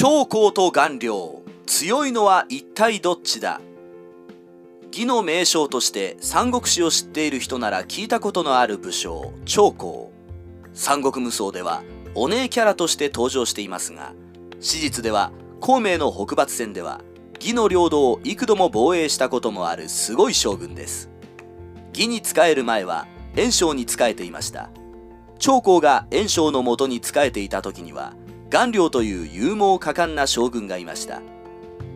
長江と顔料強いのは一体どっちだ？義の名将として三国志を知っている人なら聞いたことのある武将長江。三国無双ではお姉キャラとして登場していますが史実では孔明の北伐戦では義の領土を幾度も防衛したこともあるすごい将軍です。義に仕える前は袁紹に仕えていました。長江が袁紹のもとに仕えていた時には顔料という勇猛果敢な将軍がいました。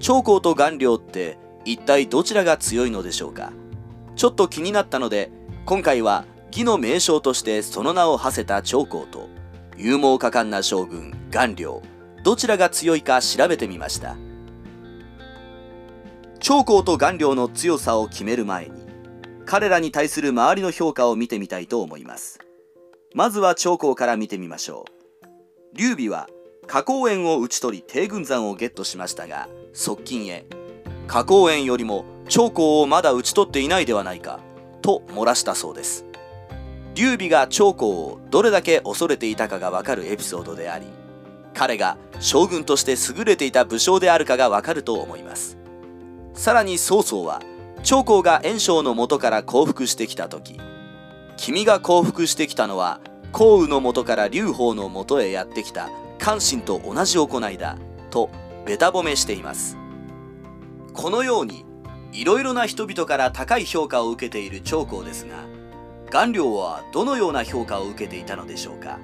長江と顔料って一体どちらが強いのでしょうか。ちょっと気になったので今回は義の名将としてその名を馳せた長江と勇猛果敢な将軍顔料どちらが強いか調べてみました。長江と顔料の強さを決める前に彼らに対する周りの評価を見てみたいと思います。まずは長江から見てみましょう。劉備は花公園を討ち取り帝軍山をゲットしましたが側近へ花公園よりも長江をまだ討ち取っていないではないかと漏らしたそうです。劉備が長江をどれだけ恐れていたかがわかるエピソードであり彼が将軍として優れていた武将であるかがわかると思います。さらに曹操は長江が袁紹の元から降伏してきた時君が降伏してきたのは項羽の元から劉邦の元へやってきた関心と同じ行いだとべた褒めしています。このようにいろいろな人々から高い評価を受けている長江ですが顔料はどのような評価を受けていたのでしょうか。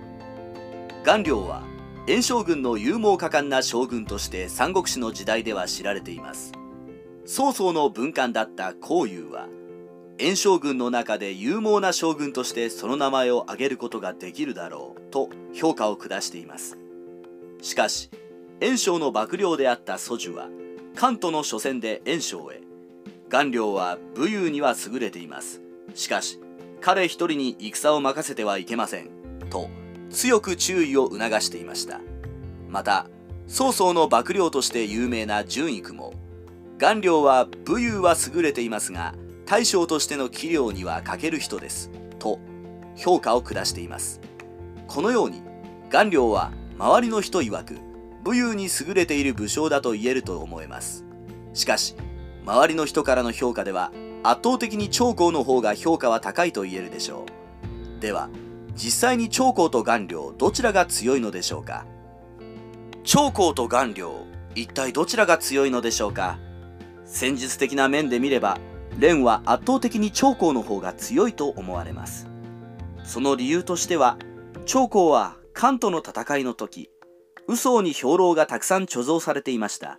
顔料は袁将軍の勇猛果敢な将軍として三国志の時代では知られています。曹操の文官だった項羽は袁将軍の中で勇猛な将軍としてその名前を挙げることができるだろうと評価を下しています。しかし袁紹の幕僚であった蘇樹は関東の初戦で袁紹へ。顔料は武勇には優れています。しかし彼一人に戦を任せてはいけませんと強く注意を促していました。また曹操の幕僚として有名な純育も顔料は武勇は優れていますが大将としての器量には欠ける人ですと評価を下しています。このように顔料は周りの人曰く武勇に優れている武将だと言えると思えます。しかし周りの人からの評価では圧倒的に長江の方が評価は高いと言えるでしょう。では実際に長江と顔料どちらが強いのでしょうか？長江と顔料一体どちらが強いのでしょうか？戦術的な面で見れば蓮は圧倒的に長江の方が強いと思われます。その理由としては長江は関東の戦いの時嘘曹に兵糧がたくさん貯蔵されていました。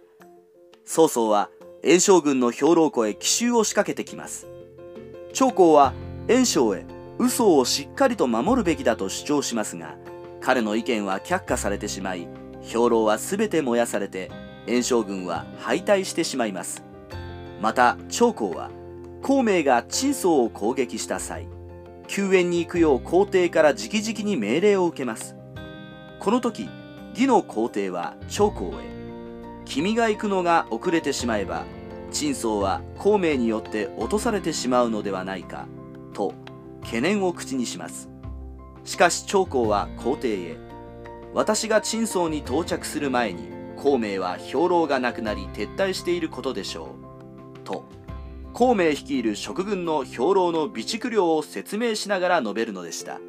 曹操は袁将軍の兵糧庫へ奇襲を仕掛けてきます。長江は袁紹へ嘘曹をしっかりと守るべきだと主張しますが彼の意見は却下されてしまい兵糧は全て燃やされて袁将軍は敗退してしまいます。また長江は孔明が陳宗を攻撃した際救援に行くよう皇帝から直々に命令を受けます。この時義の皇帝は長江へ君が行くのが遅れてしまえば陳宗は孔明によって落とされてしまうのではないかと懸念を口にします。しかし長江は皇帝へ私が陳宗に到着する前に孔明は兵糧がなくなり撤退していることでしょうと孔明率いる食軍の兵糧の備蓄量を説明しながら述べるのでした。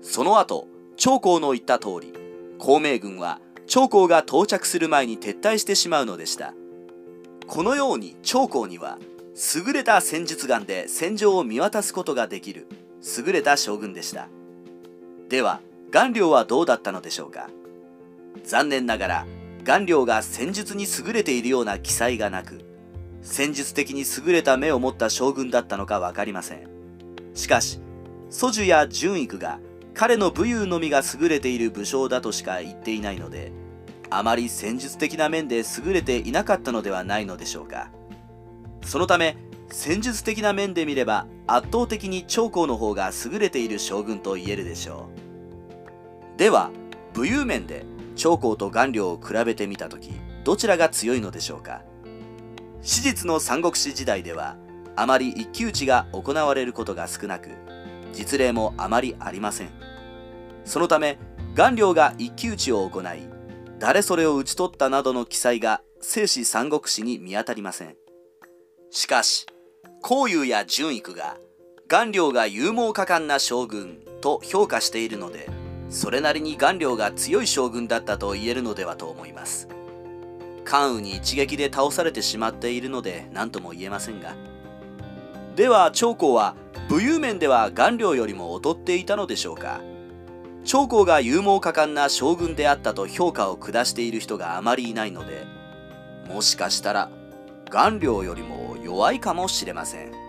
その後長江の言った通り孔明軍は長江が到着する前に撤退してしまうのでした。このように長江には優れた戦術眼で戦場を見渡すことができる優れた将軍でした。では顔料はどうだったのでしょうか。残念ながら顔料が戦術に優れているような記載がなく戦術的に優れた目を持った将軍だったのか分かりません。しかし蘇樹や純育が彼の武勇のみが優れている武将だとしか言っていないのであまり戦術的な面で優れていなかったのではないのでしょうか。そのため戦術的な面で見れば圧倒的に長江の方が優れている将軍と言えるでしょう。では武勇面で長江と顔料を比べてみた時どちらが強いのでしょうか。史実の三国志時代ではあまり一騎打ちが行われることが少なく実例もあまりありません。そのため顔料が一騎打ちを行い誰それを討ち取ったなどの記載が聖史三国志に見当たりません。しかし孔融や純育が顔料が勇猛果敢な将軍と評価しているのでそれなりに顔料が強い将軍だったと言えるのではと思います。関羽に一撃で倒されてしまっているので何とも言えませんが。では長江は武勇面では顔料よりも劣っていたのでしょうか。長江が勇猛果敢な将軍であったと評価を下している人があまりいないのでもしかしたら顔料よりも弱いかもしれません。